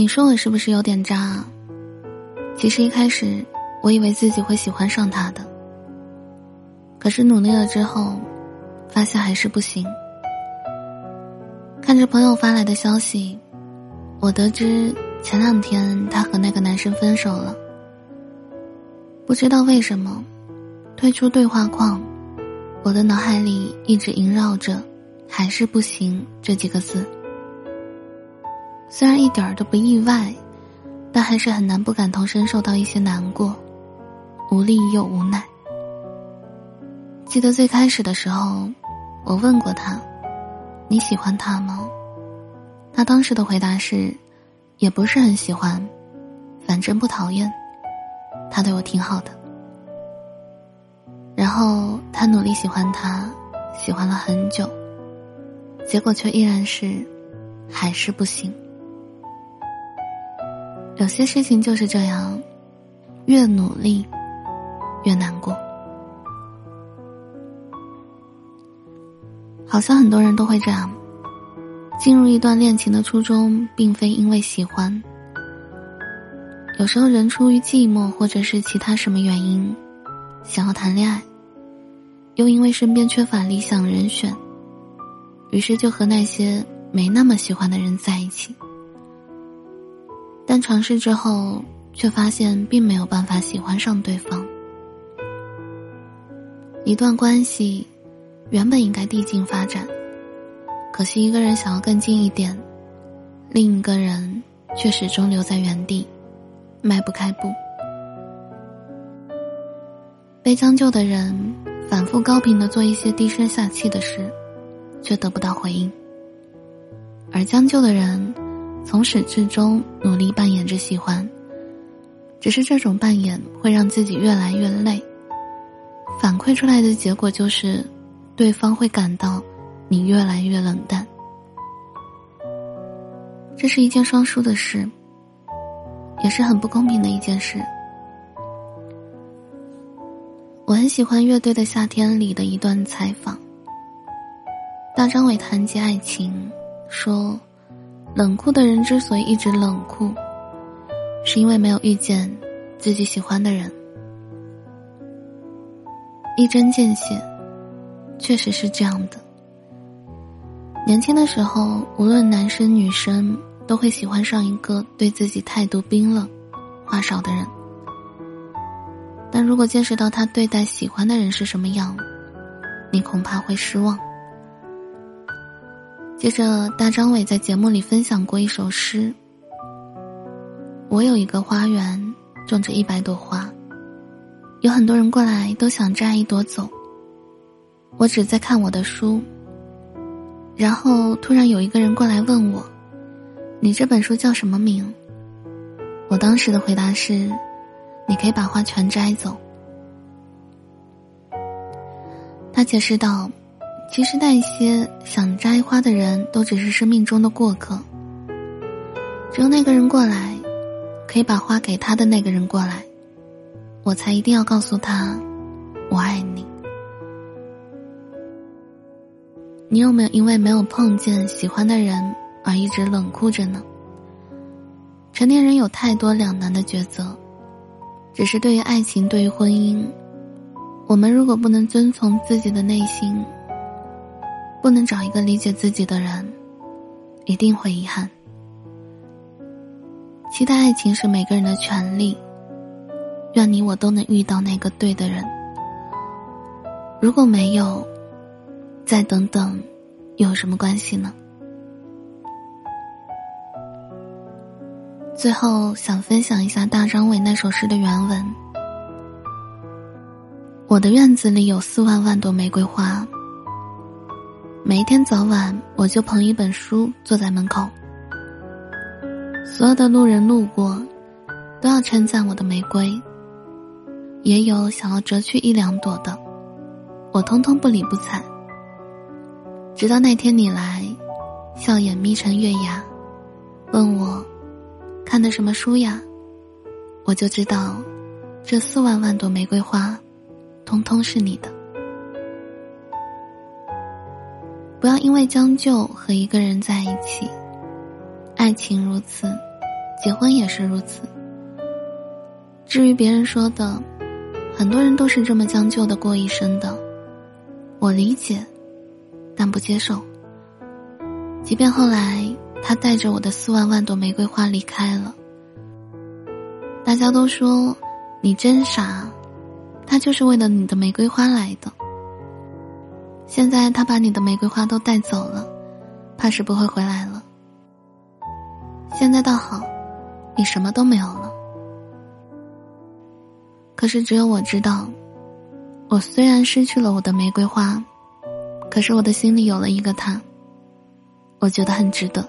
你说我是不是有点渣？其实一开始我以为自己会喜欢上他的，可是努力了之后，发现还是不行。看着朋友发来的消息，我得知前两天他和那个男生分手了。不知道为什么，退出对话框，我的脑海里一直萦绕着“还是不行”这几个字。虽然一点儿都不意外，但还是很难不感同身受到一些难过、无力又无奈。记得最开始的时候，我问过他：“你喜欢他吗？”他当时的回答是：“也不是很喜欢，反正不讨厌。”他对我挺好的。然后他努力喜欢他，喜欢了很久，结果却依然是，还是不行。有些事情就是这样，越努力，越难过。好像很多人都会这样，进入一段恋情的初衷，并非因为喜欢。有时候人出于寂寞，或者是其他什么原因，想要谈恋爱，又因为身边缺乏理想人选，于是就和那些没那么喜欢的人在一起。但尝试之后，却发现并没有办法喜欢上对方。一段关系原本应该递进发展，可惜一个人想要更近一点，另一个人却始终留在原地，迈不开步。被将就的人反复高频的做一些低声下气的事，却得不到回应，而将就的人。从始至终努力扮演着喜欢，只是这种扮演会让自己越来越累。反馈出来的结果就是，对方会感到你越来越冷淡。这是一件双输的事，也是很不公平的一件事。我很喜欢《乐队的夏天》里的一段采访，大张伟谈及爱情，说。冷酷的人之所以一直冷酷，是因为没有遇见自己喜欢的人。一针见血，确实是这样的。年轻的时候，无论男生女生，都会喜欢上一个对自己态度冰冷、话少的人。但如果见识到他对待喜欢的人是什么样，你恐怕会失望。接着，大张伟在节目里分享过一首诗：“我有一个花园，种着一百朵花，有很多人过来都想摘一朵走。我只在看我的书。然后突然有一个人过来问我：‘你这本书叫什么名？’我当时的回答是：‘你可以把花全摘走。’他解释道。”其实那些想摘花的人都只是生命中的过客，只有那个人过来，可以把花给他的那个人过来，我才一定要告诉他，我爱你。你有没有因为没有碰见喜欢的人而一直冷酷着呢？成年人有太多两难的抉择，只是对于爱情，对于婚姻，我们如果不能遵从自己的内心。不能找一个理解自己的人，一定会遗憾。期待爱情是每个人的权利，愿你我都能遇到那个对的人。如果没有，再等等，有什么关系呢？最后想分享一下大张伟那首诗的原文：我的院子里有四万万朵玫瑰花。每一天早晚，我就捧一本书坐在门口。所有的路人路过，都要称赞我的玫瑰。也有想要折去一两朵的，我通通不理不睬。直到那天你来，笑眼眯成月牙，问我看的什么书呀？我就知道，这四万万朵玫瑰花，通通是你的。不要因为将就和一个人在一起，爱情如此，结婚也是如此。至于别人说的，很多人都是这么将就的过一生的，我理解，但不接受。即便后来他带着我的四万万朵玫瑰花离开了，大家都说你真傻，他就是为了你的玫瑰花来的。现在他把你的玫瑰花都带走了，怕是不会回来了。现在倒好，你什么都没有了。可是只有我知道，我虽然失去了我的玫瑰花，可是我的心里有了一个他。我觉得很值得。